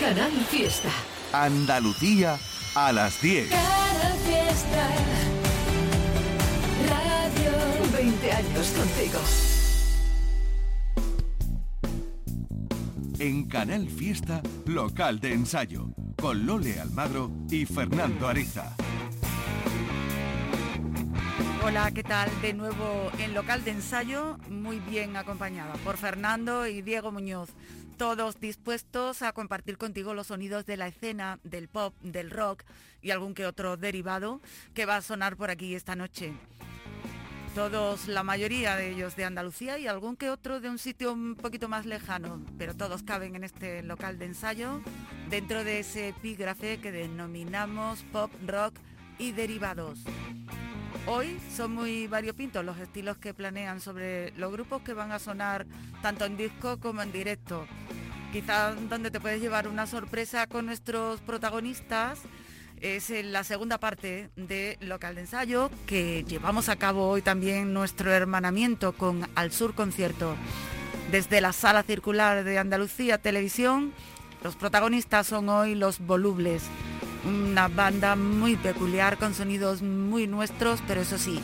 Canal Fiesta. Andalucía a las 10. Canal Fiesta. Radio 20 años contigo. En Canal Fiesta, local de ensayo, con Lole Almagro y Fernando Ariza. Hola, ¿qué tal? De nuevo en local de ensayo, muy bien acompañada por Fernando y Diego Muñoz, todos dispuestos a compartir contigo los sonidos de la escena, del pop, del rock y algún que otro derivado que va a sonar por aquí esta noche. Todos, la mayoría de ellos de Andalucía y algún que otro de un sitio un poquito más lejano, pero todos caben en este local de ensayo dentro de ese epígrafe que denominamos pop, rock y derivados. Hoy son muy variopintos los estilos que planean sobre los grupos que van a sonar tanto en disco como en directo. Quizás donde te puedes llevar una sorpresa con nuestros protagonistas es en la segunda parte de local de ensayo que llevamos a cabo hoy también nuestro hermanamiento con Al Sur Concierto. Desde la sala circular de Andalucía Televisión, los protagonistas son hoy los Volubles una banda muy peculiar con sonidos muy nuestros, pero eso sí,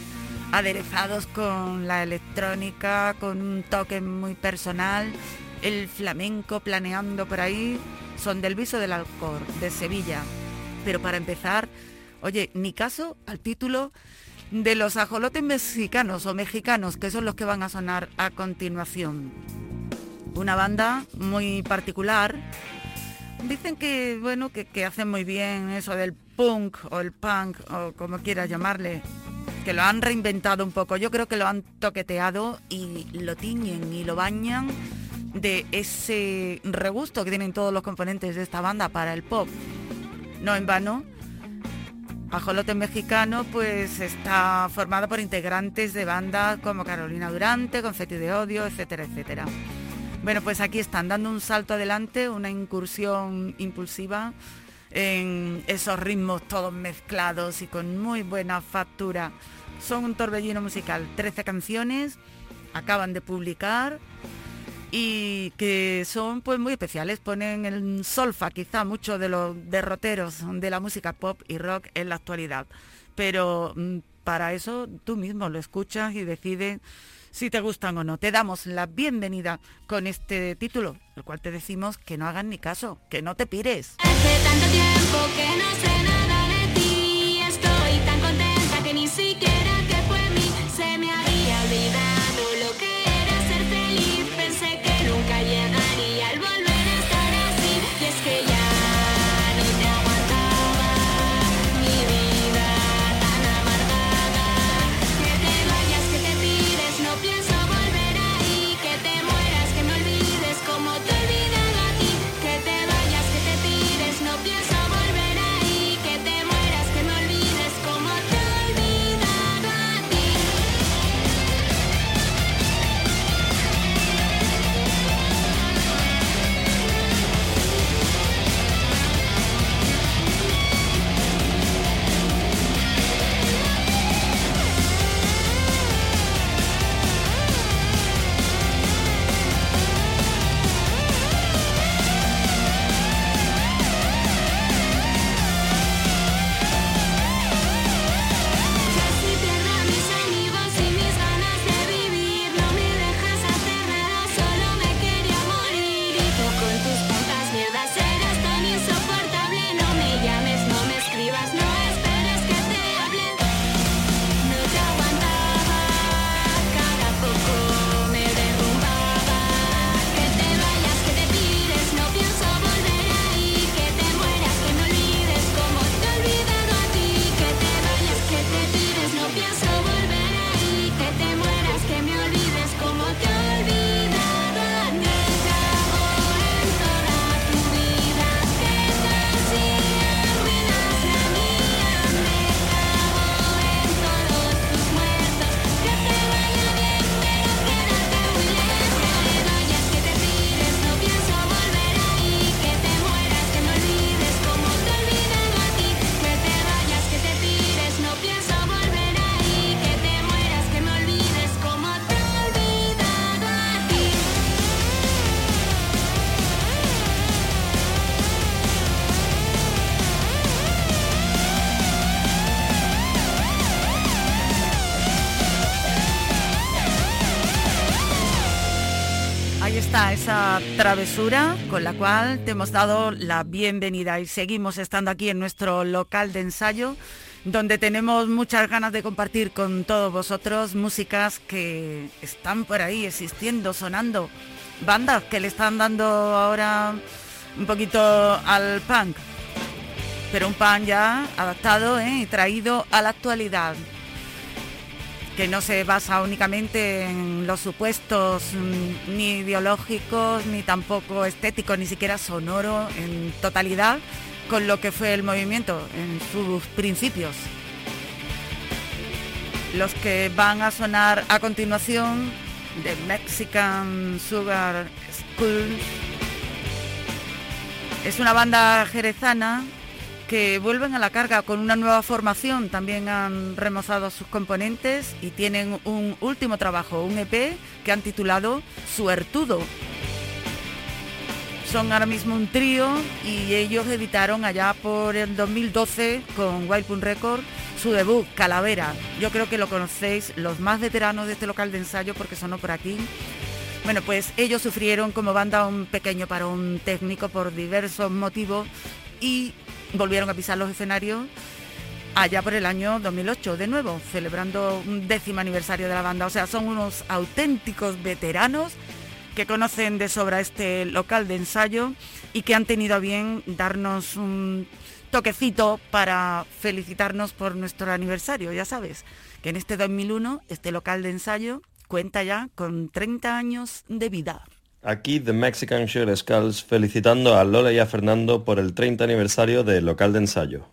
aderezados con la electrónica, con un toque muy personal, el flamenco planeando por ahí, son del Viso del Alcor, de Sevilla. Pero para empezar, oye, ni caso al título de los ajolotes mexicanos o mexicanos, que son los que van a sonar a continuación. Una banda muy particular Dicen que, bueno, que, hacen muy bien eso del punk o el punk o como quieras llamarle, que lo han reinventado un poco. Yo creo que lo han toqueteado y lo tiñen y lo bañan de ese regusto que tienen todos los componentes de esta banda para el pop. No en vano, Ajolote Mexicano pues está formado por integrantes de bandas como Carolina Durante, Confetti de Odio, etcétera, etcétera. Bueno, pues aquí están dando un salto adelante, una incursión impulsiva en esos ritmos todos mezclados y con muy buena factura. Son un torbellino musical, 13 canciones, acaban de publicar y que son pues muy especiales, ponen el solfa quizá mucho de los derroteros de la música pop y rock en la actualidad. Pero mm, para eso tú mismo lo escuchas y decides si te gustan o no. Te damos la bienvenida con este título, el cual te decimos que no hagan ni caso, que no te pires. Hace tanto tiempo que no travesura con la cual te hemos dado la bienvenida y seguimos estando aquí en nuestro local de ensayo donde tenemos muchas ganas de compartir con todos vosotros músicas que están por ahí existiendo, sonando, bandas que le están dando ahora un poquito al punk, pero un punk ya adaptado ¿eh? y traído a la actualidad que no se basa únicamente en los supuestos mm, ni ideológicos, ni tampoco estéticos, ni siquiera sonoro en totalidad con lo que fue el movimiento en sus principios. Los que van a sonar a continuación de Mexican Sugar School es una banda jerezana que vuelven a la carga con una nueva formación, también han remozado sus componentes y tienen un último trabajo, un EP que han titulado Suertudo. Son ahora mismo un trío y ellos editaron allá por el 2012 con Wild Record su debut, Calavera. Yo creo que lo conocéis los más veteranos de este local de ensayo porque sonó por aquí. Bueno, pues ellos sufrieron como banda un pequeño parón técnico por diversos motivos y volvieron a pisar los escenarios allá por el año 2008, de nuevo, celebrando un décimo aniversario de la banda. O sea, son unos auténticos veteranos que conocen de sobra este local de ensayo y que han tenido a bien darnos un toquecito para felicitarnos por nuestro aniversario. Ya sabes que en este 2001 este local de ensayo cuenta ya con 30 años de vida. Aquí The Mexican Sugar Skulls felicitando a Lola y a Fernando por el 30 aniversario del local de ensayo.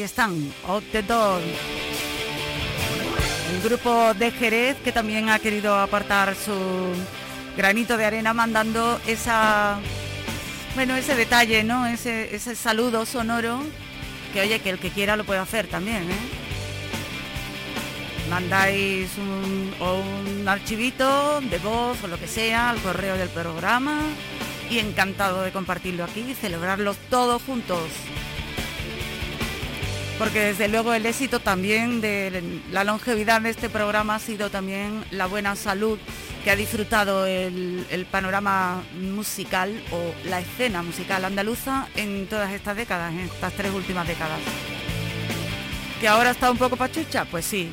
Están, Out the Door. El grupo de Jerez que también ha querido apartar su granito de arena mandando esa bueno ese detalle no ese, ese saludo sonoro que oye que el que quiera lo puede hacer también ¿eh? mandáis un, o un archivito de voz o lo que sea al correo del programa y encantado de compartirlo aquí y celebrarlos todos juntos porque desde luego el éxito también de la longevidad de este programa ha sido también la buena salud que ha disfrutado el, panorama musical o la escena musical andaluza en todas estas décadas, en estas tres últimas décadas. ¿Que ahora está un poco pachucha? Pues sí.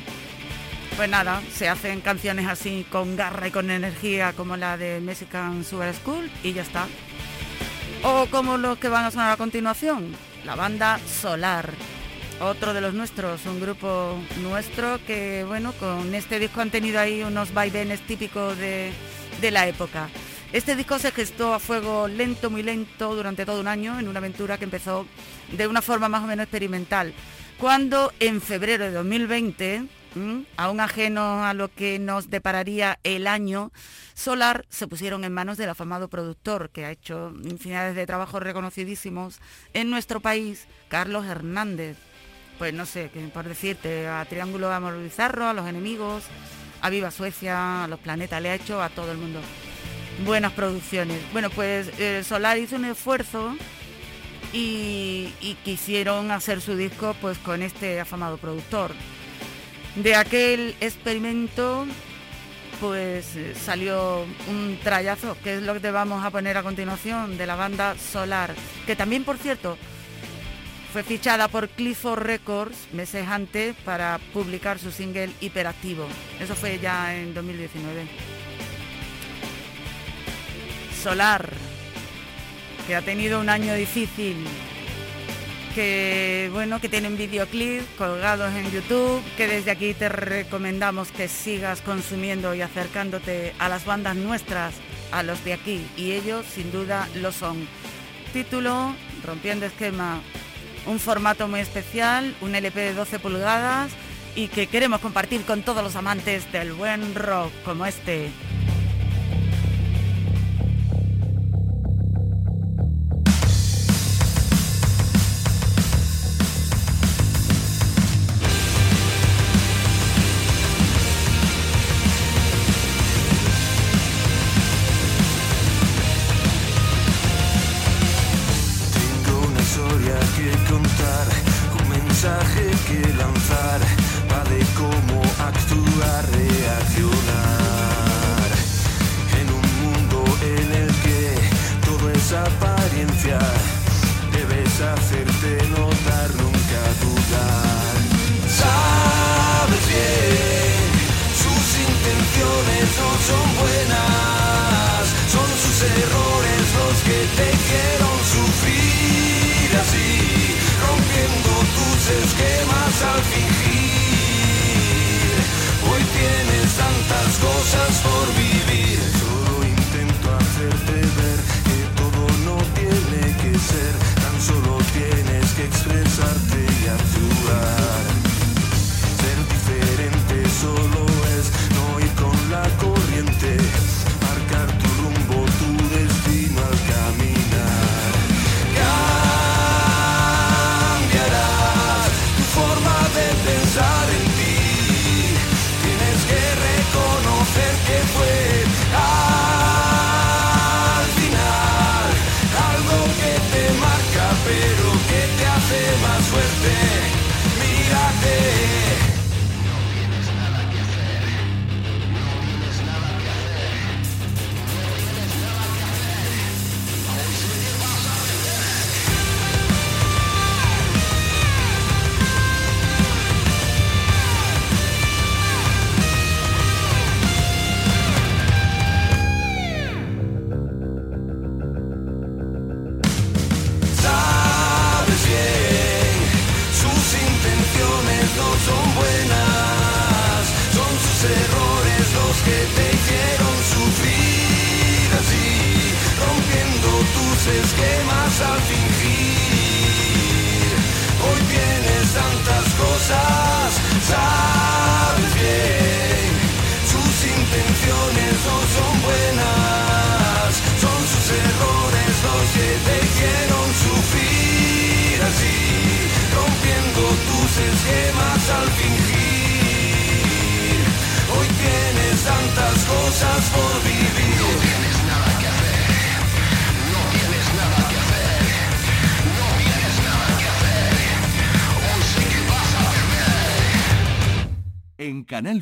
Pues nada, se hacen canciones así con garra y con energía como la de Mexican Sugar School y ya está. O como los que van a sonar a continuación, la banda Solar. Otro de los nuestros, un grupo nuestro que, bueno, con este disco han tenido ahí unos vaivenes típicos de, de la época. Este disco se gestó a fuego lento, muy lento, durante todo un año, en una aventura que empezó de una forma más o menos experimental. Cuando en febrero de 2020, aún ajeno a lo que nos depararía el año, Solar se pusieron en manos del afamado productor que ha hecho infinidades de trabajos reconocidísimos en nuestro país, Carlos Hernández pues no sé, por decirte, a Triángulo Amor Bizarro, a los enemigos, a Viva Suecia, a los planetas, le ha hecho a todo el mundo. Buenas producciones. Bueno, pues eh, Solar hizo un esfuerzo y, quisieron hacer su disco pues con este afamado productor. De aquel experimento pues eh, salió un trayazo, que es lo que te vamos a poner a continuación de la banda Solar, que también por cierto fue fichada por Clifford Records meses antes para publicar su single Hiperactivo. Eso fue ya en 2019. Solar, que ha tenido un año difícil, que bueno, que tienen videoclips colgados en YouTube, que desde aquí te recomendamos que sigas consumiendo y acercándote a las bandas nuestras, a los de aquí, y ellos sin duda lo son. Título, Rompiendo Esquema un formato muy especial, un LP de 12 pulgadas y que queremos compartir con todos los amantes del buen rock como este.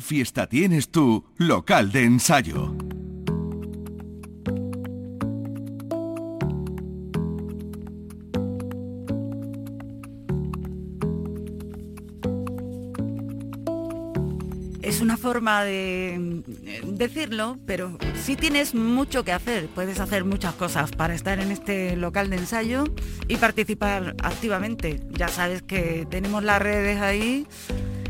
Fiesta tienes tu local de ensayo. es una forma de eh, decirlo, pero si tienes mucho que hacer. Puedes hacer muchas cosas para estar en este local de ensayo y participar activamente. Ya sabes que tenemos las redes ahí,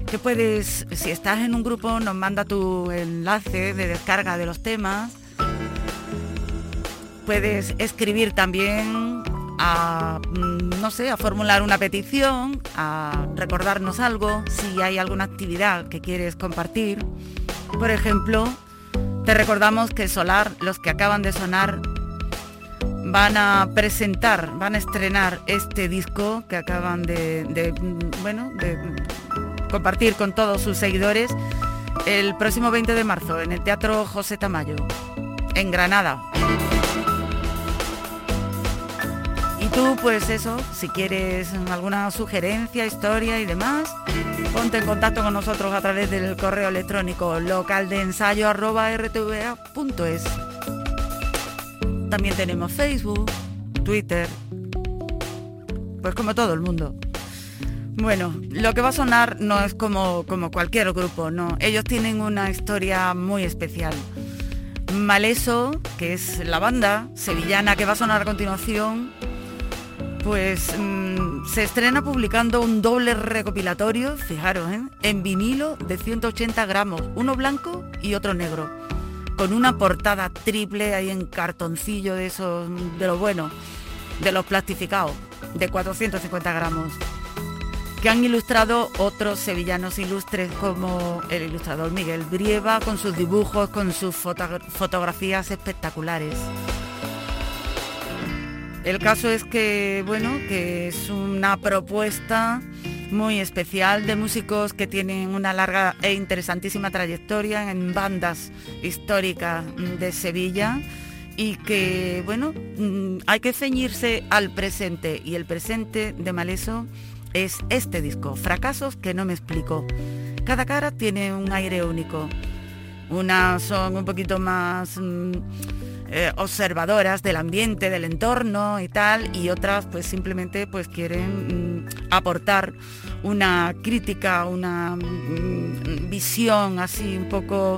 que puedes, si estás en un grupo, nos manda tu enlace de descarga de los temas. Puedes escribir también a, mm, no sé, a formular una petición, a recordarnos algo, si hay alguna actividad que quieres compartir. Por ejemplo, te recordamos que Solar, los que acaban de sonar, van a presentar, van a estrenar este disco que acaban de, de, mm, bueno, de compartir con todos sus seguidores el próximo 20 de marzo en el Teatro José Tamayo, en Granada. Y tú, pues eso, si quieres alguna sugerencia, historia y demás, ponte en contacto con nosotros a través del correo electrónico localdeensayo.rtva.es. También tenemos Facebook, Twitter, pues como todo el mundo. Bueno, lo que va a sonar no es como, como cualquier grupo, no. Ellos tienen una historia muy especial. Maleso, que es la banda sevillana que va a sonar a continuación, pues mm, se estrena publicando un doble recopilatorio, fijaros, ¿eh? en vinilo de 180 gramos, uno blanco y otro negro, con una portada triple ahí en cartoncillo de esos, de lo bueno, de los plastificados, de 450 gramos, que han ilustrado otros sevillanos ilustres como el ilustrador Miguel Brieva, con sus dibujos, con sus foto- fotografías espectaculares. El caso es que, bueno, que es una propuesta muy especial de músicos que tienen una larga e interesantísima trayectoria en bandas históricas de Sevilla y que, bueno, mm, hay que ceñirse al presente y el presente de Maleso es este disco, Fracasos que no me explico. Cada cara tiene un aire único. Unas son un poquito más mm, eh, observadoras del ambiente, del entorno y tal, y otras pues simplemente pues quieren mm, aportar una crítica, una mm, visión así un poco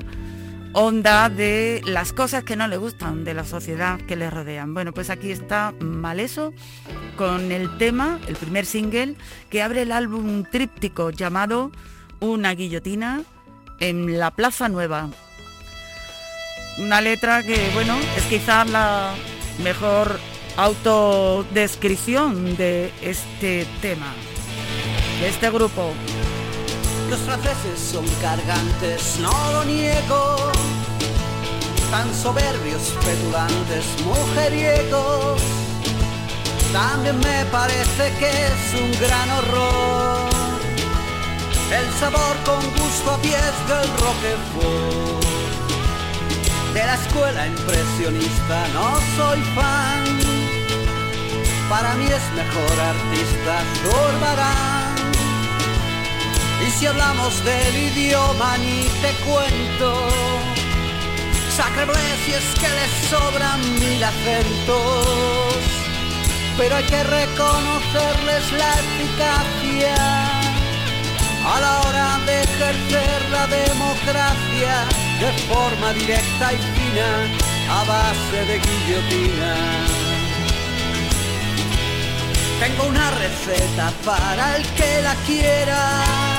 honda de las cosas que no le gustan de la sociedad que le rodean. Bueno, pues aquí está Maleso con el tema, el primer single, que abre el álbum tríptico llamado Una guillotina en la Plaza Nueva. Una letra que, bueno, es quizás la mejor autodescripción de este tema, de este grupo. Los franceses son cargantes, no lo niego. Tan soberbios, petulantes, mujeriegos. También me parece que es un gran horror. El sabor con gusto a pies del Roquefort. De la escuela impresionista no soy fan. Para mí es mejor artista Zurbarán. Si hablamos del idioma ni te cuento. Sacre si es que les sobran mil acentos. Pero hay que reconocerles la eficacia A la hora de ejercer la democracia De forma directa y fina A base de guillotina. Tengo una receta para el que la quiera.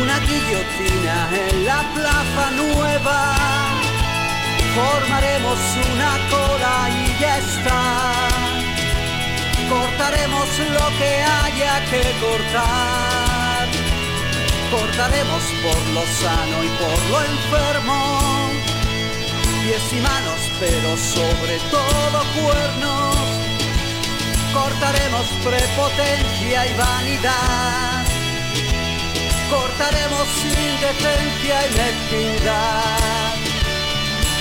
Una guillotina en la plaza nueva. Formaremos una cola y ya está. Cortaremos lo que haya que cortar. Cortaremos por lo sano y por lo enfermo. Pies y manos, pero sobre todo cuernos cortaremos prepotencia y vanidad, cortaremos indecencia y mezquindad.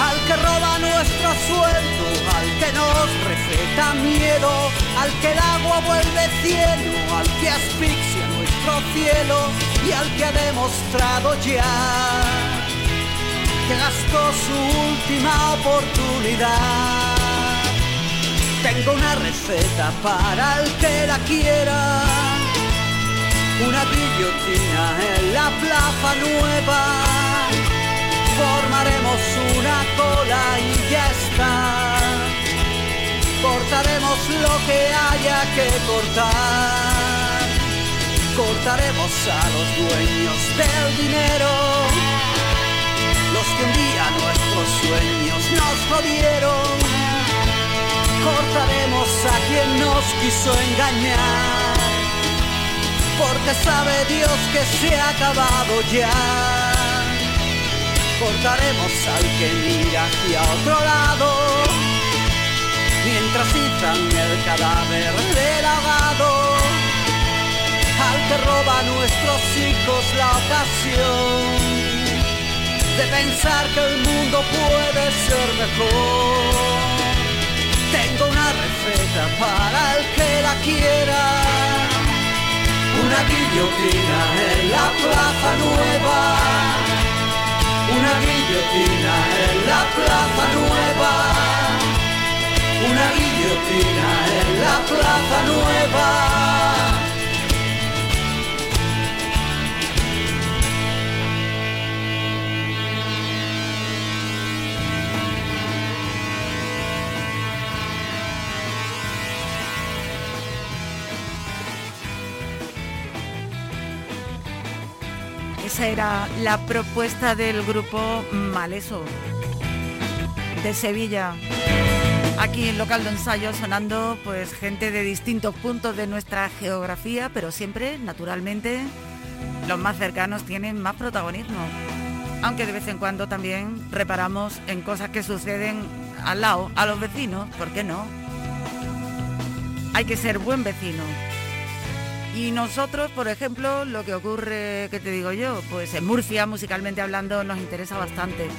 Al que roba nuestro sueldo, al que nos receta miedo, al que el agua vuelve cielo, al que asfixia nuestro cielo y al que ha demostrado ya que gastó su última oportunidad. Tengo una receta para el que la quiera. Una guillotina en la plaza nueva. Formaremos una cola y ya. Cortaremos lo que haya que cortar. Cortaremos a los dueños del dinero. Los que un día nuestros sueños nos jodieron. Cortaremos a quien nos quiso engañar porque sabe Dios que se ha acabado ya. Cortaremos al que mira hacia otro lado, mientras izan el cadáver del ahogado, al que roba a nuestros hijos la ocasión de pensar que el mundo puede ser mejor. Tengo una receta para el que la quiera una guillotina en la plaza nueva, una guillotina en la plaza nueva, una guillotina en la plaza nueva. Esa era la propuesta del grupo Maleso de Sevilla. Aquí en local de ensayo sonando pues gente de distintos puntos de nuestra geografía, pero siempre, naturalmente, los más cercanos tienen más protagonismo. Aunque de vez en cuando también reparamos en cosas que suceden al lado, a los vecinos, ¿por qué no? Hay que ser buen vecino. Y nosotros, por ejemplo, lo que ocurre, ¿qué te digo yo? Pues en Murcia, musicalmente hablando, nos interesa bastante.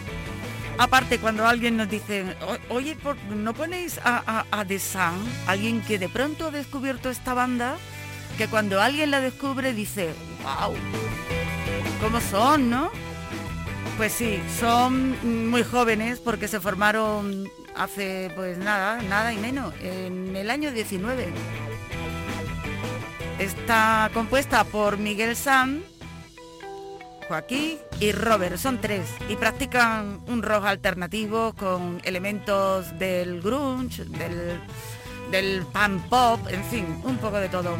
Aparte, cuando alguien nos dice, oye, ¿no ponéis a, a, Sun? Alguien que de pronto ha descubierto esta banda, que cuando alguien la descubre dice, wow, ¿cómo son, no? Pues sí, son muy jóvenes porque se formaron hace, pues nada, nada y menos, en el año 19. Está compuesta por Miguel Sam, Joaquín y Robert, son tres, y practican un rock alternativo con elementos del grunge, del, del pan pop, en fin, un poco de todo.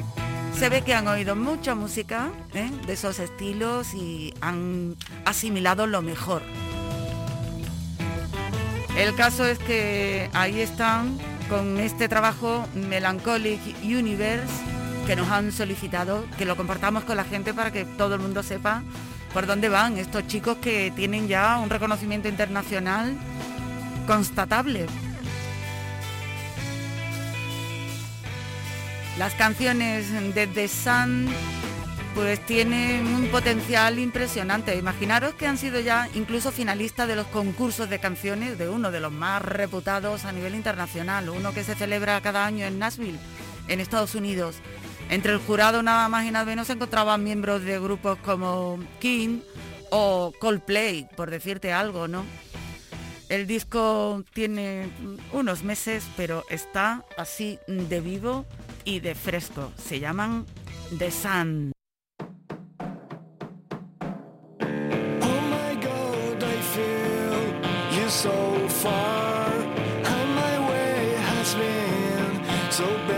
Se ve que han oído mucha música ¿eh? de esos estilos y han asimilado lo mejor. El caso es que ahí están con este trabajo Melancholic Universe que nos han solicitado que lo compartamos con la gente para que todo el mundo sepa por dónde van estos chicos que tienen ya un reconocimiento internacional constatable. Las canciones de The Sun pues tienen un potencial impresionante. Imaginaros que han sido ya incluso finalistas de los concursos de canciones de uno de los más reputados a nivel internacional, uno que se celebra cada año en Nashville, en Estados Unidos. Entre el jurado nada más y nada menos se encontraban miembros de grupos como King o Coldplay, por decirte algo, ¿no? El disco tiene unos meses, pero está así de vivo y de fresco. Se llaman The Sun. so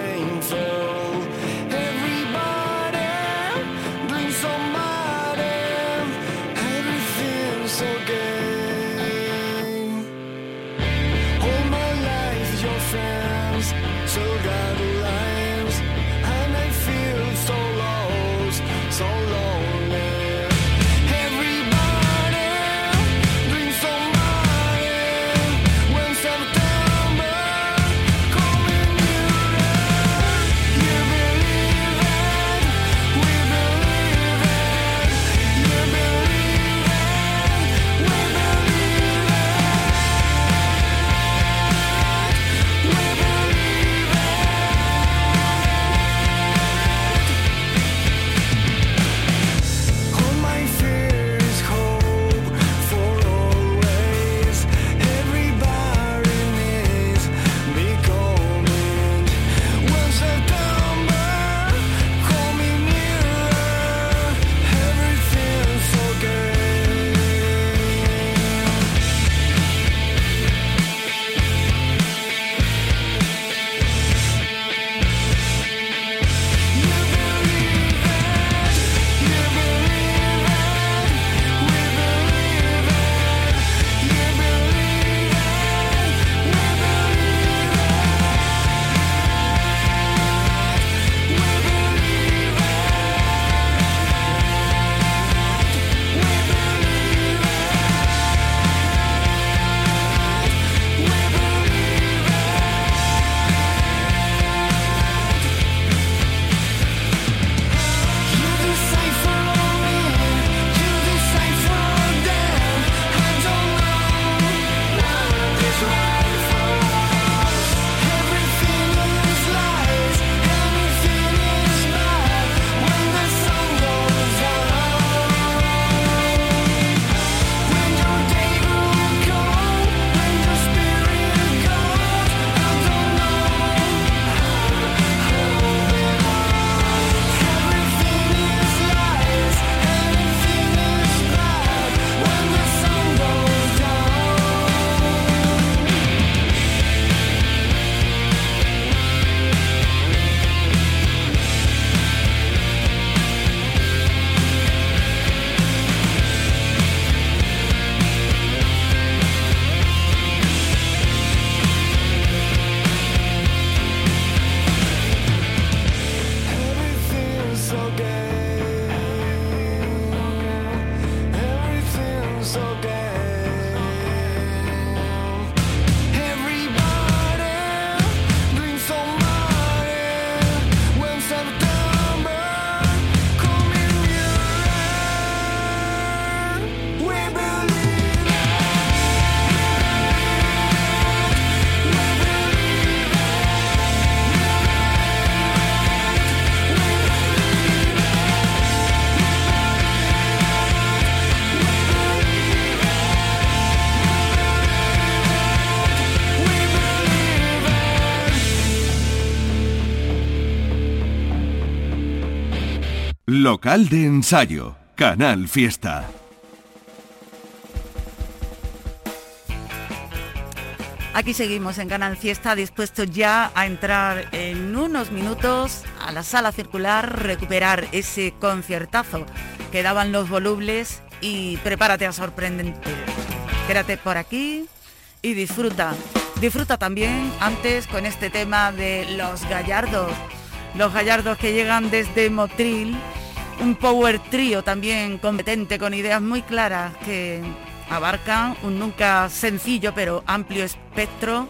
Local de ensayo, Canal Fiesta. Aquí seguimos en Canal Fiesta, dispuestos ya a entrar en unos minutos a la sala circular, recuperar ese conciertazo que daban los volubles y prepárate a sorprendente. Quédate por aquí y disfruta. Disfruta también antes con este tema de los gallardos. Los gallardos que llegan desde Motril, un power trío también competente con ideas muy claras que abarcan un nunca sencillo pero amplio espectro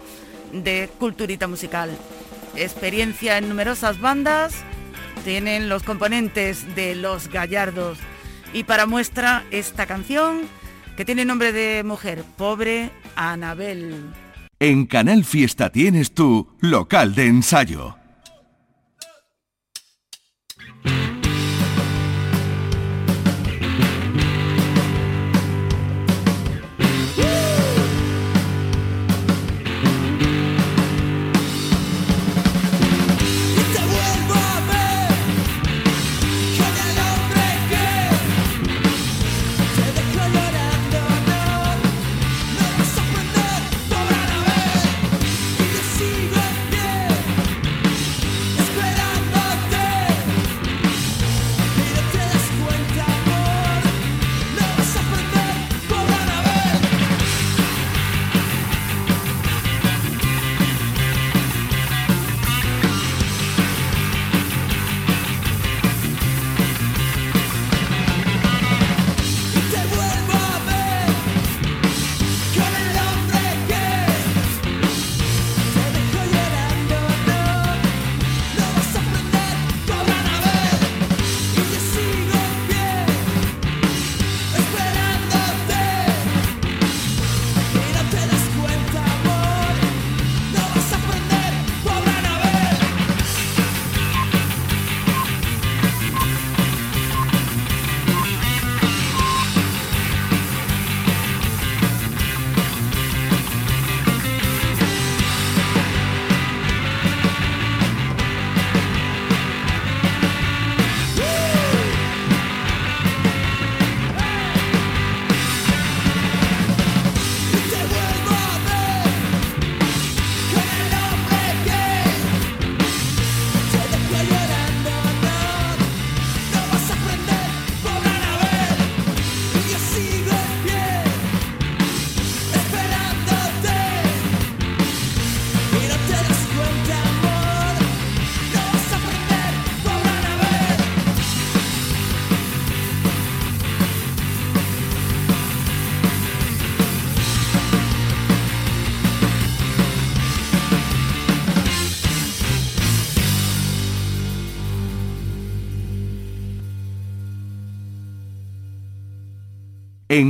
de culturita musical. Experiencia en numerosas bandas, tienen los componentes de Los Gallardos. Y para muestra esta canción que tiene nombre de mujer, Pobre Anabel. En Canal Fiesta tienes tu local de ensayo.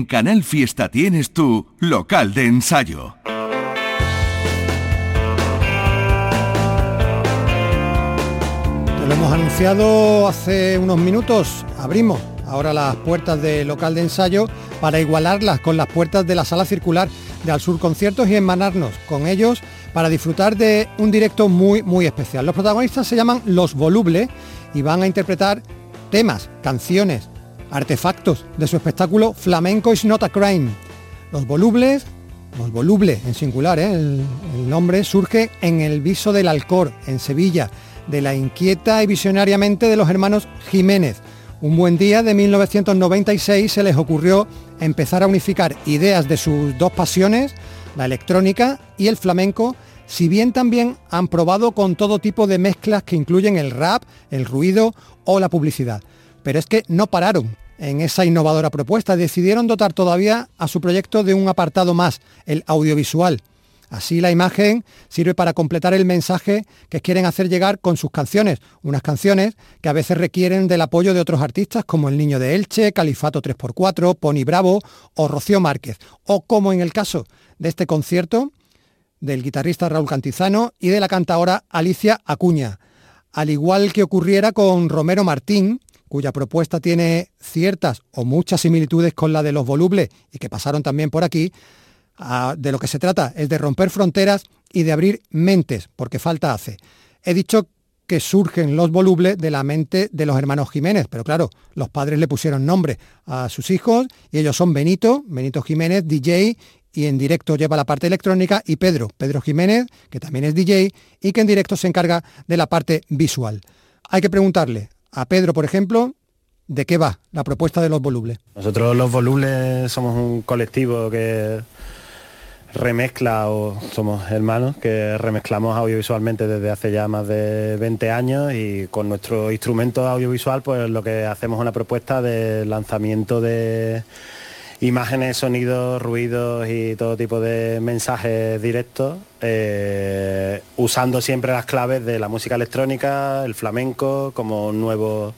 Canal Fiesta tienes tu local de ensayo. Te lo hemos anunciado hace unos minutos. Abrimos ahora las puertas del local de ensayo para igualarlas con las puertas de la sala circular de Al Sur Conciertos y hermanarnos con ellos para disfrutar de un directo muy muy especial. Los protagonistas se llaman Los Volubles y van a interpretar temas, canciones, artefactos de su espectáculo Flamenco is not a crime. Los volubles, los volubles en singular, ¿eh? el, el nombre surge en el Viso del Alcor, en Sevilla, de la inquieta y visionariamente de los hermanos Jiménez. Un buen día de 1996 se les ocurrió empezar a unificar ideas de sus dos pasiones, la electrónica y el flamenco, si bien también han probado con todo tipo de mezclas que incluyen el rap, el ruido o la publicidad. Pero es que no pararon en esa innovadora propuesta, decidieron dotar todavía a su proyecto de un apartado más, el audiovisual. Así la imagen sirve para completar el mensaje que quieren hacer llegar con sus canciones, unas canciones que a veces requieren del apoyo de otros artistas como El Niño de Elche, Califato 3x4, Pony Bravo o Rocío Márquez, o como en el caso de este concierto del guitarrista Raúl Cantizano y de la cantadora Alicia Acuña. Al igual que ocurriera con Romero Martín, cuya propuesta tiene ciertas o muchas similitudes con la de los volubles y que pasaron también por aquí, ah, de lo que se trata es de romper fronteras y de abrir mentes, porque falta hace. He dicho que surgen los volubles de la mente de los hermanos Jiménez. Pero claro, los padres le pusieron nombre a sus hijos y ellos son Benito, Benito Jiménez, DJ y en directo lleva la parte electrónica y Pedro, Pedro Jiménez, que también es DJ y que en directo se encarga de la parte visual. Hay que preguntarle a Pedro, por ejemplo, de qué va la propuesta de los volubles. Nosotros los volubles somos un colectivo que remezcla o somos hermanos que remezclamos audiovisualmente desde hace ya más de 20 años y con nuestro instrumento audiovisual pues lo que hacemos es una propuesta de lanzamiento de imágenes, sonidos, ruidos y todo tipo de mensajes directos, eh, usando siempre las claves de la música electrónica, el flamenco, como un nuevo,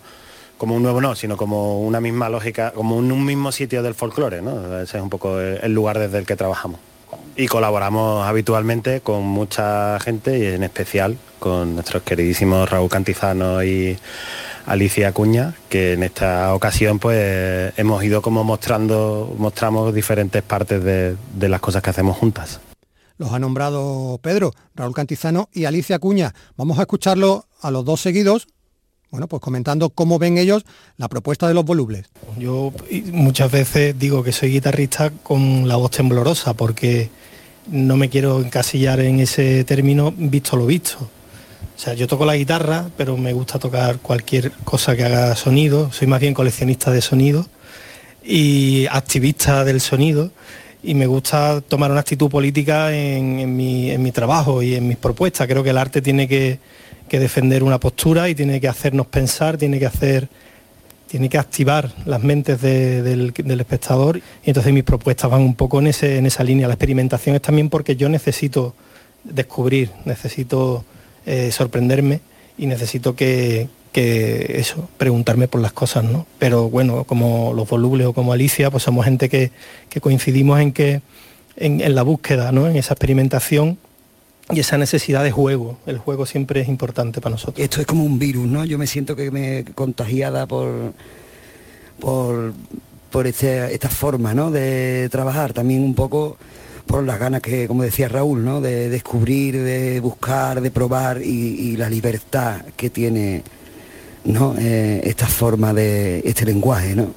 no, sino como una misma lógica, como un, un mismo sitio del folclore, ¿no? Ese es un poco el, lugar desde el que trabajamos. Y colaboramos habitualmente con mucha gente y en especial con nuestros queridísimos Raúl Cantizano y Alicia Acuña, que en esta ocasión pues hemos ido como mostrando, mostramos diferentes partes de las cosas que hacemos juntas. Los ha nombrado Pedro, Raúl Cantizano y Alicia Acuña. Vamos a escucharlo a los dos seguidos, bueno, pues comentando cómo ven ellos la propuesta de los volubles. Yo muchas veces digo que soy guitarrista con la voz temblorosa porque no me quiero encasillar en ese término visto lo visto. O sea, yo toco la guitarra, pero me gusta tocar cualquier cosa que haga sonido. Soy más bien coleccionista de sonido y activista del sonido. Y me gusta tomar una actitud política en, mi, en mi trabajo y en mis propuestas. Creo que el arte tiene que, que defender una postura y tiene que hacernos pensar, tiene que hacer tiene que activar las mentes de, del, del, espectador y entonces mis propuestas van un poco en, ese, en esa línea. La experimentación es también porque yo necesito descubrir, necesito eh, sorprenderme y necesito que, que, eso, preguntarme por las cosas, ¿no? Pero bueno, como los volubles o como Alicia, pues somos gente que, que coincidimos en que en, la búsqueda, ¿no? En esa experimentación y esa necesidad de juego. El juego siempre es importante para nosotros. Esto es como un virus, ¿no? Yo me siento que me contagiada por por, por este, esta forma ¿no? de trabajar, también un poco por las ganas que, como decía Raúl, ¿no? de descubrir, de buscar, de probar y la libertad que tiene ¿no? Eh, esta forma de este lenguaje. ¿no?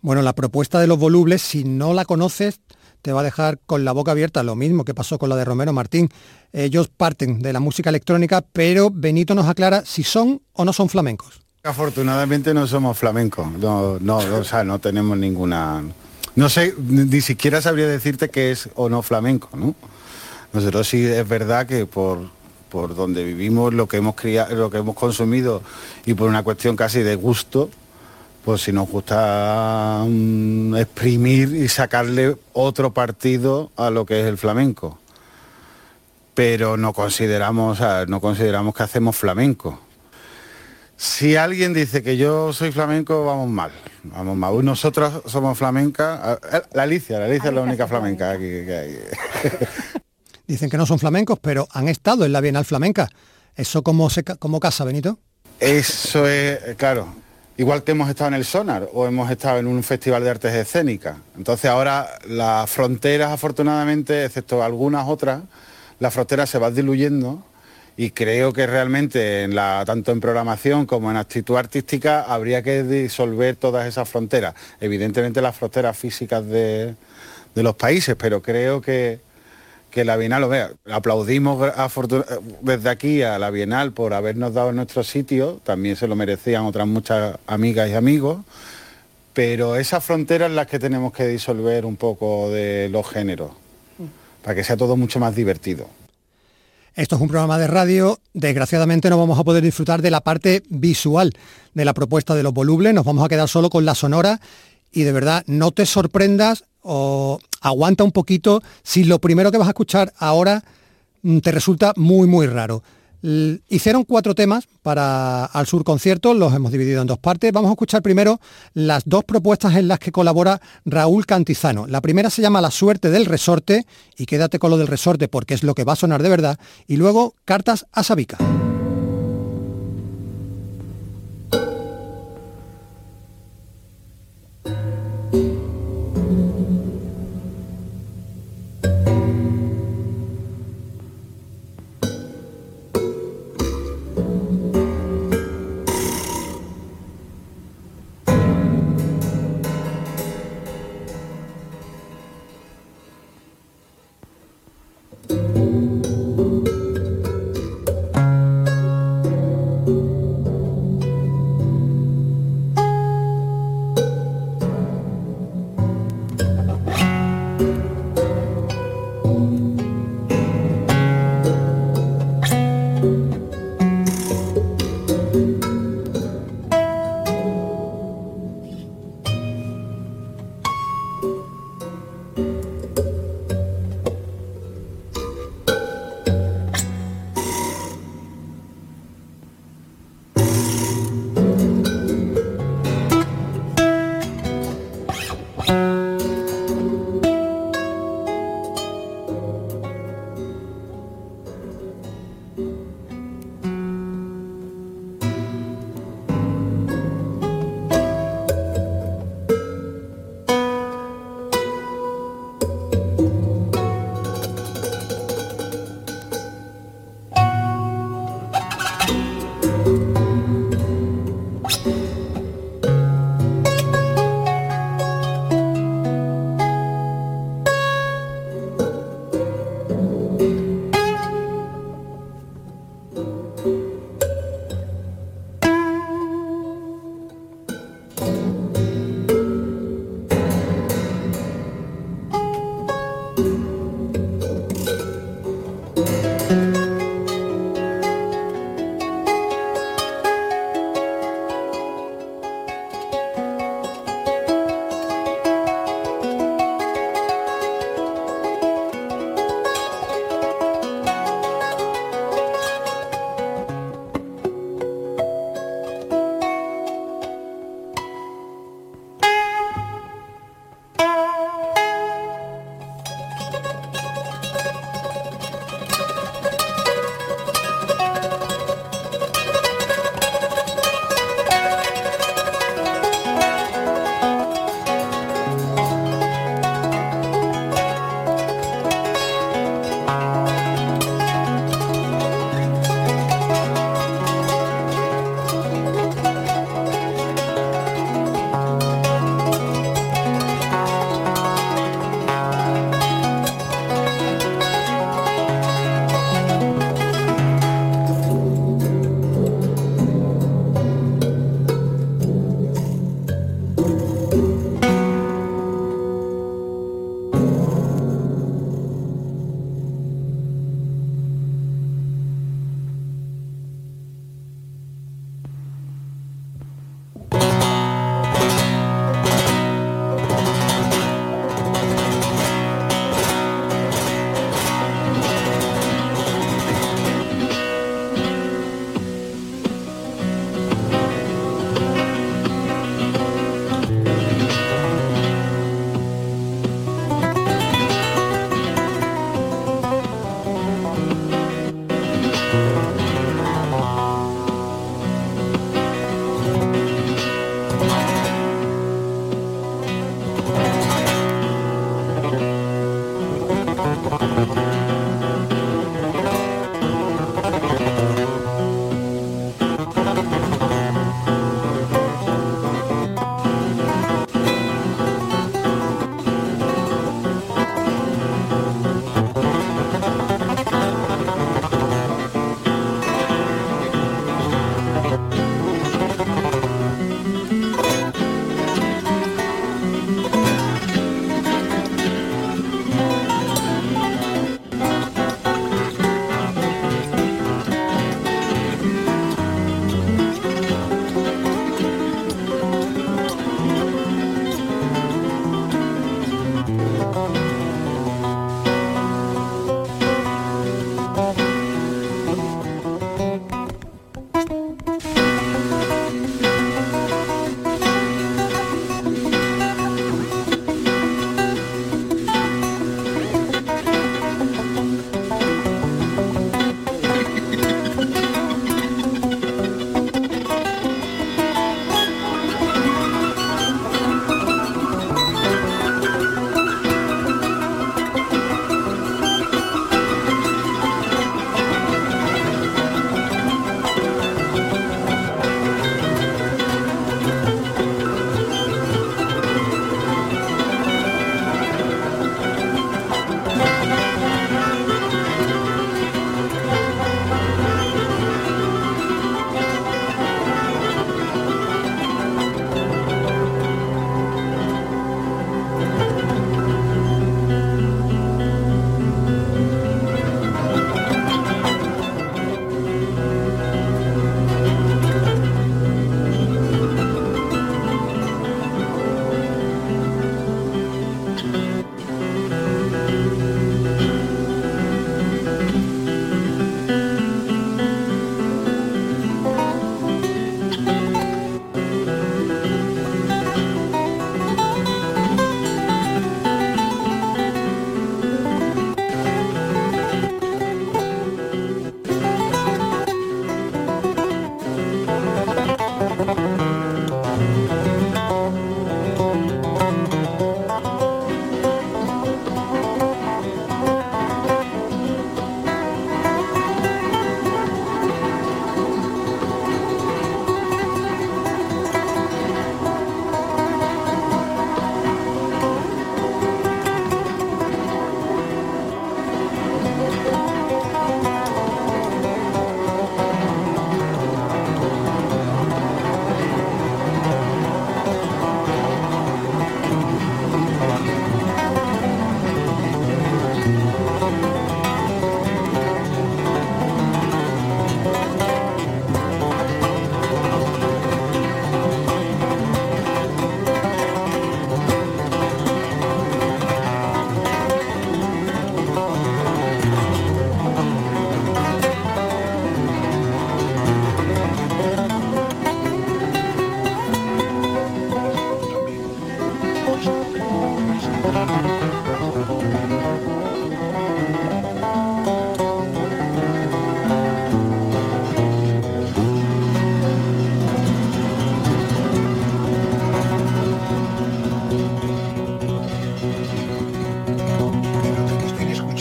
Bueno, la propuesta de los volubles, si no la conoces, te va a dejar con la boca abierta, lo mismo que pasó con la de Romero Martín. Ellos parten de la música electrónica, pero Benito nos aclara si son o no son flamencos. Afortunadamente no somos flamencos, no, no, o sea, no tenemos ninguna... No sé, ni siquiera sabría decirte que es o no flamenco, ¿no? Nosotros sí es verdad que por, por donde vivimos, lo que hemos criado, lo que hemos consumido y por una cuestión casi de gusto, pues si nos gusta um, exprimir y sacarle otro partido a lo que es el flamenco. Pero no consideramos, no consideramos que hacemos flamenco. Si alguien dice que yo soy flamenco, vamos mal. Vamos mal. Nosotros somos flamenca. La Alicia, la Alicia es la única flamenca aquí que hay. Dicen que no son flamencos, pero han estado en la Bienal Flamenca. ¿Eso cómo, se, cómo casa, Benito? Eso es, claro, igual que hemos estado en el Sonar o hemos estado en un festival de artes escénicas. Entonces ahora las fronteras, afortunadamente, excepto algunas otras, las fronteras se van diluyendo y creo que realmente en la, tanto en programación como en actitud artística habría que disolver todas esas fronteras. Evidentemente las fronteras físicas de los países, pero creo que, que la Bienal lo vea. Aplaudimos desde aquí a la Bienal por habernos dado nuestro sitio, también se lo merecían otras muchas amigas y amigos, pero esas fronteras las que tenemos que disolver un poco de los géneros, para que sea todo mucho más divertido. Esto es un programa de radio, desgraciadamente no vamos a poder disfrutar de la parte visual de la propuesta de los volubles, nos vamos a quedar solo con la sonora y de verdad no te sorprendas o aguanta un poquito si lo primero que vas a escuchar ahora te resulta muy muy raro. Hicieron cuatro temas para Al Sur Concierto, los hemos dividido en dos partes. Vamos a escuchar primero las dos propuestas en las que colabora Raúl Cantizano. La primera se llama La suerte del resorte, y quédate con lo del resorte porque es lo que va a sonar de verdad. Y luego Cartas a Sabica.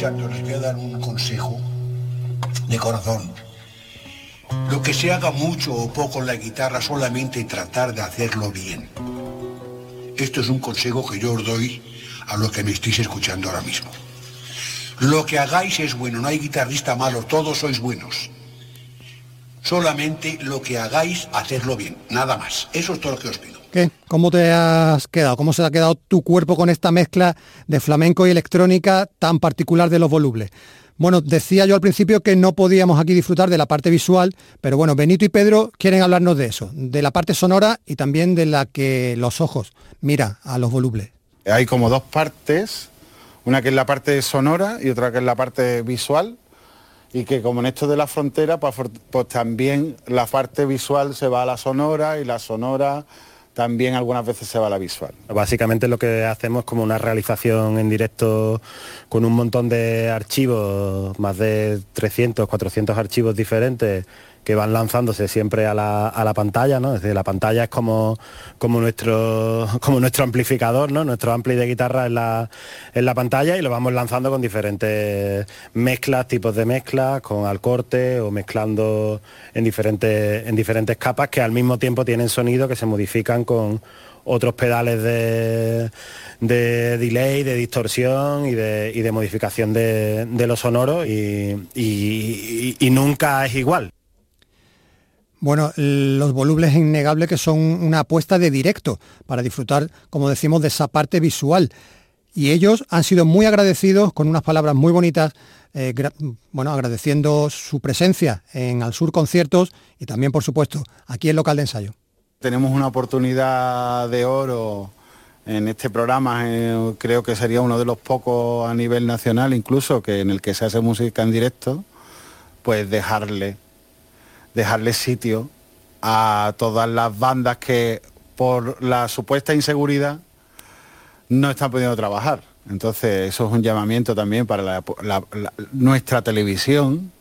Les voy a dar un consejo de corazón. Lo que se haga mucho o poco en la guitarra, solamente tratar de hacerlo bien. Esto es un consejo que yo os doy a los que me estéis escuchando ahora mismo. Lo que hagáis es bueno, no hay guitarrista malo, todos sois buenos. Solamente lo que hagáis, hacerlo bien, nada más. Eso es todo lo que os pido. ¿Qué? ¿Cómo te has quedado? ¿Cómo se ha quedado tu cuerpo con esta mezcla de flamenco y electrónica tan particular de los volubles? Bueno, decía yo al principio que no podíamos aquí disfrutar de la parte visual, pero bueno, Benito y Pedro quieren hablarnos de eso, de la parte sonora y también de la que los ojos mira a los volubles. Hay como dos partes, una que es la parte sonora y otra que es la parte visual, y que como en esto de la frontera, pues, pues también la parte visual se va a la sonora y la sonora también algunas veces se va la visual. Básicamente lo que hacemos como una realización en directo con un montón de archivos, más de 300, 400 archivos diferentes que van lanzándose siempre a la, a la pantalla, ¿no? Es decir, la pantalla es como, como, nuestro, como nuestro amplificador, ¿no? Nuestro ampli de guitarra en la, en la pantalla y lo vamos lanzando con diferentes mezclas, tipos de mezclas, con al corte o mezclando en diferentes, en diferentes capas que al mismo tiempo tienen sonido que se modifican con otros pedales de, de delay, de distorsión y de, y de modificación de, de lo sonoro y nunca es igual. Bueno, los volubles es innegable que son una apuesta de directo para disfrutar, como decimos, de esa parte visual. Y ellos han sido muy agradecidos con unas palabras muy bonitas, eh, bueno, agradeciendo su presencia en Al Sur Conciertos y también, por supuesto, aquí en local de ensayo. Tenemos una oportunidad de oro en este programa, eh, creo que sería uno de los pocos a nivel nacional incluso, que en el que se hace música en directo, pues dejarle, dejarle sitio a todas las bandas que por la supuesta inseguridad no están pudiendo trabajar. Entonces eso es un llamamiento también para nuestra televisión,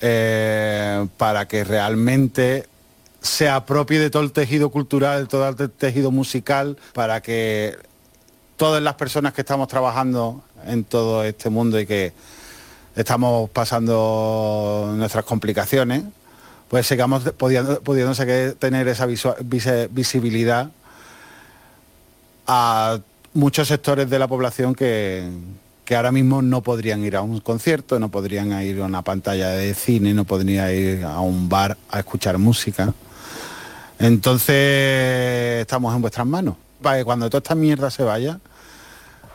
eh, para que realmente se apropie de todo el tejido cultural, de todo el te- tejido musical, para que todas las personas que estamos trabajando en todo este mundo y que estamos pasando nuestras complicaciones, pues sigamos pudiendo, tener esa visibilidad a muchos sectores de la población que, que ahora mismo no podrían ir a un concierto, no podrían ir a una pantalla de cine, no podrían ir a un bar a escuchar música. Entonces estamos en vuestras manos. Para que cuando toda esta mierda se vaya,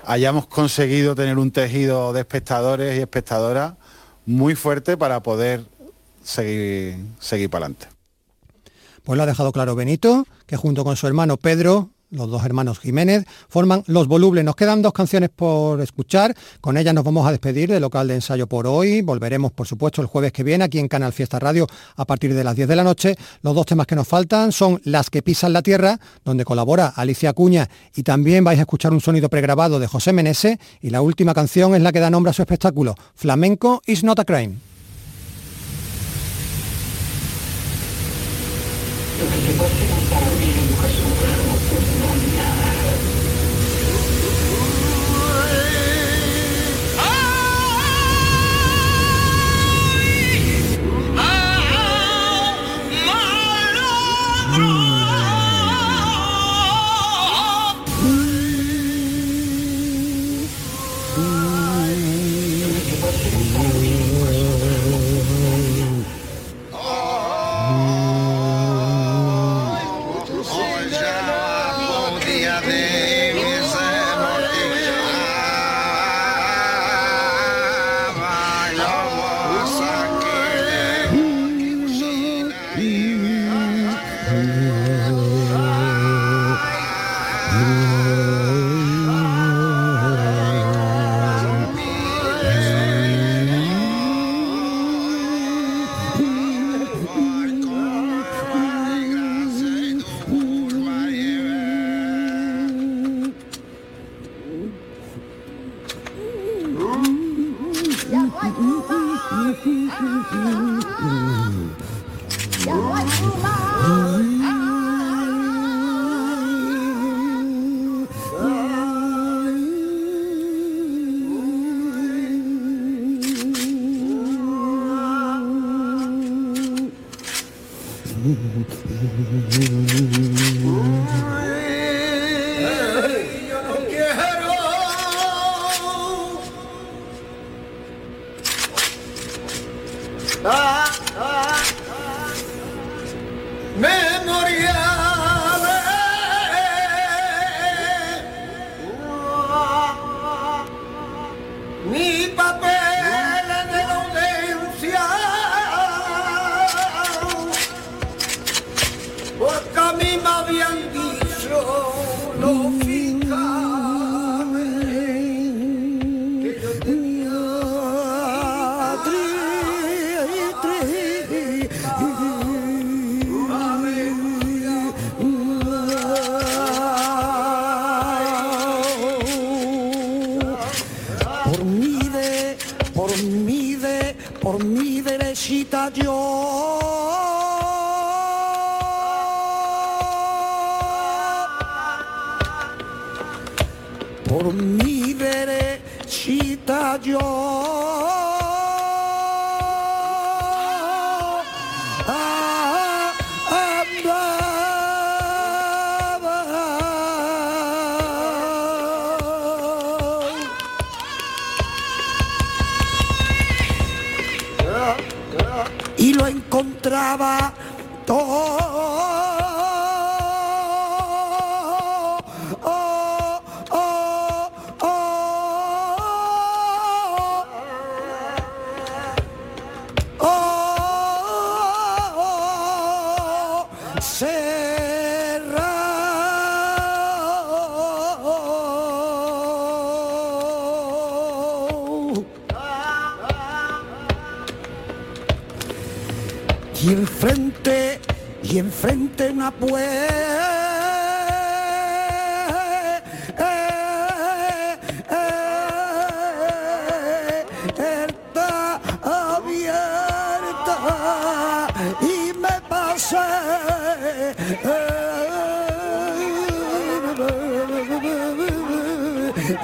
hayamos conseguido tener un tejido de espectadores y espectadoras muy fuerte para poder seguir, seguir para adelante. Pues lo ha dejado claro Benito, que junto con su hermano Pedro, los dos hermanos Jiménez, forman Los Volubles. Nos quedan dos canciones por escuchar. Con ellas nos vamos a despedir del local de ensayo por hoy. Volveremos, por supuesto, el jueves que viene aquí en Canal Fiesta Radio a partir de las 10 de la noche. Los dos temas que nos faltan son Las que pisan la tierra, donde colabora Alicia Acuña y también vais a escuchar un sonido pregrabado de José Menese. Y la última canción es la que da nombre a su espectáculo, Flamenco is not a crime.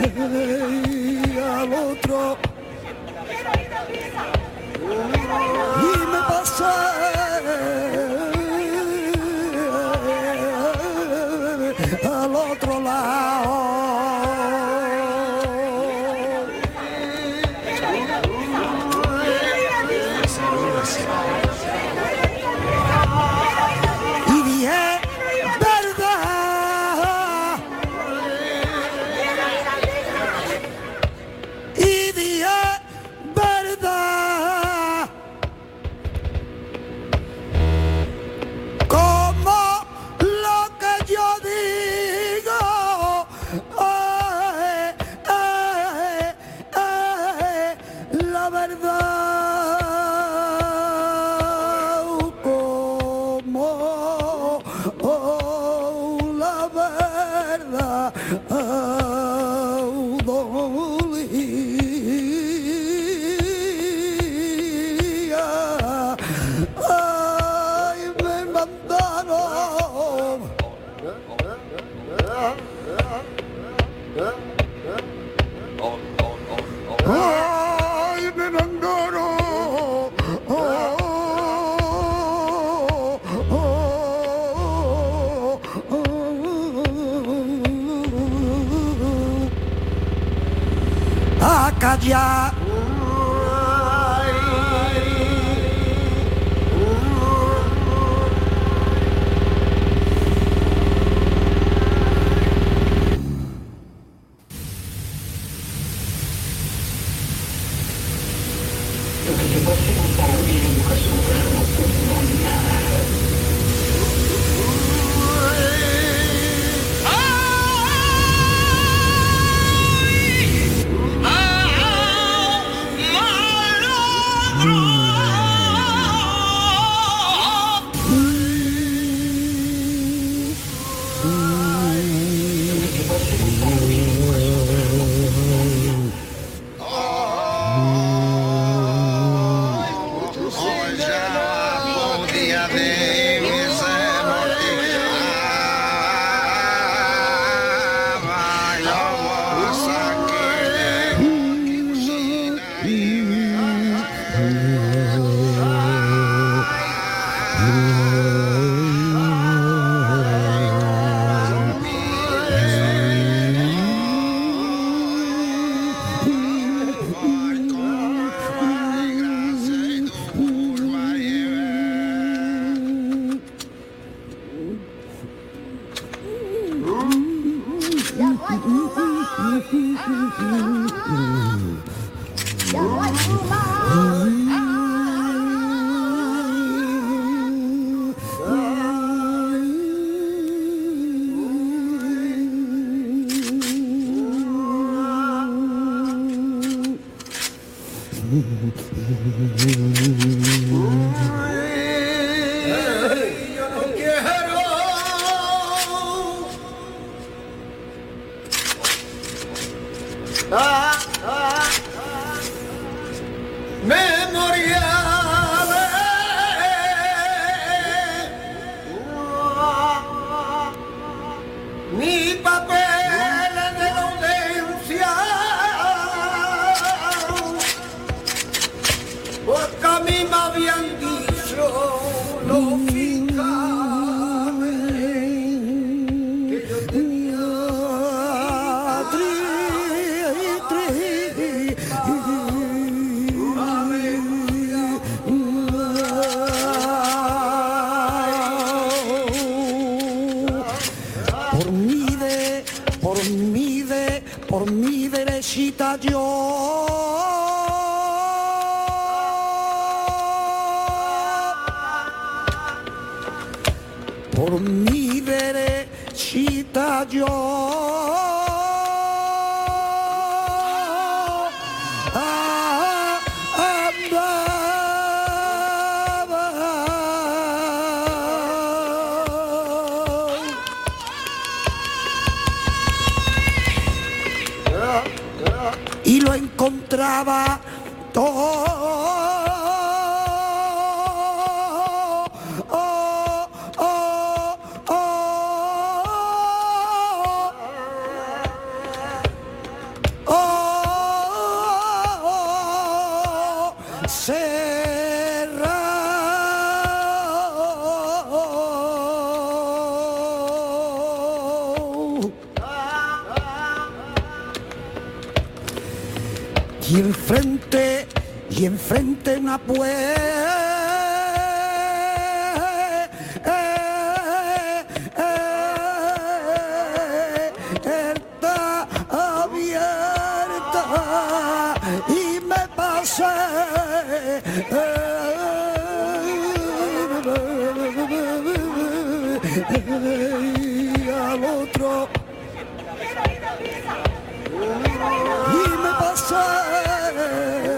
Al otro. Y me pasé y al otro. Y me pasé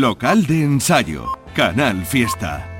Local de ensayo, Canal Fiesta.